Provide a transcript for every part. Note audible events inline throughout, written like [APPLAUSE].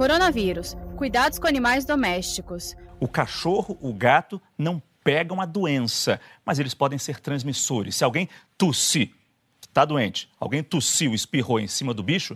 Coronavírus. Cuidados com animais domésticos. O cachorro, o gato não pegam a doença, mas eles podem ser transmissores. Se alguém tossir, está doente, alguém tossiu, espirrou em cima do bicho,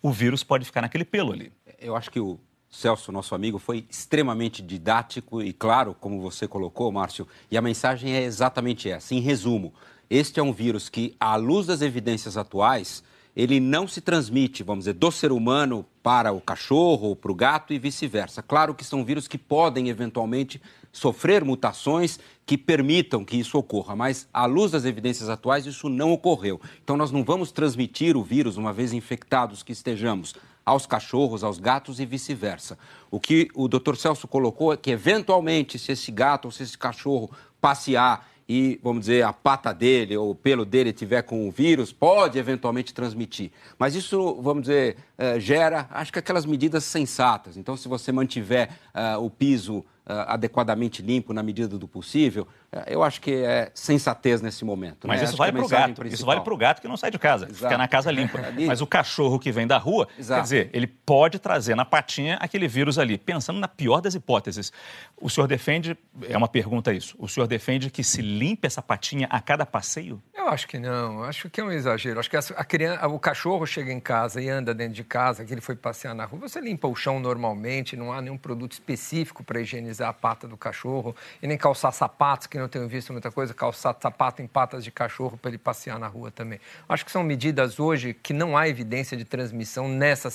o vírus pode ficar naquele pelo ali. Eu acho que o Celso, nosso amigo, foi extremamente didático e claro, como você colocou, Márcio, e a mensagem é exatamente essa. Em resumo, este é um vírus que, à luz das evidências atuais, ele não se transmite, vamos dizer, do ser humano para o cachorro ou para o gato e vice-versa. Claro que são vírus que podem eventualmente sofrer mutações que permitam que isso ocorra, mas à luz das evidências atuais isso não ocorreu. Então nós não vamos transmitir o vírus uma vez infectados que estejamos aos cachorros, aos gatos e vice-versa. O que o Dr. Celso colocou é que eventualmente se esse gato ou se esse cachorro passear e, vamos dizer, a pata dele ou o pelo dele tiver com o vírus, pode eventualmente transmitir. Mas isso, vamos dizer, eh, gera, acho que aquelas medidas sensatas. Então, se você mantiver uh, o piso adequadamente limpo na medida do possível, uh, eu acho que é sensatez nesse momento. Mas né? isso, vale é gato, principal. isso vale para o gato que não sai de casa, Exato. fica na casa limpa. [LAUGHS] Mas o cachorro que vem da rua, Exato. quer dizer, ele pode trazer na patinha aquele vírus ali. Pensando na pior das hipóteses, o senhor defende, é uma pergunta isso, o senhor defende que se limpe essa patinha a cada passeio? Eu acho que não, acho que é um exagero. Acho que a criança, o cachorro chega em casa e anda dentro de casa, que ele foi passear na rua, você limpa o chão normalmente, não há nenhum produto específico para higienizar a pata do cachorro, e nem calçar sapatos, que não tenho visto muita coisa, calçar sapato em patas de cachorro para ele passear na rua também. Acho que são medidas hoje que não há evidência de transmissão nessa.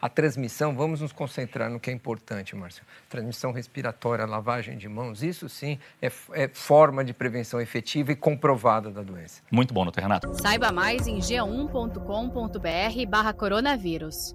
A transmissão, vamos nos concentrar no que é importante, Márcio. Transmissão respiratória, lavagem de mãos, isso sim é, é forma de prevenção efetiva e comprovada da doença. Muito bom, doutor Renato. Saiba mais em g1.com.br barra coronavírus.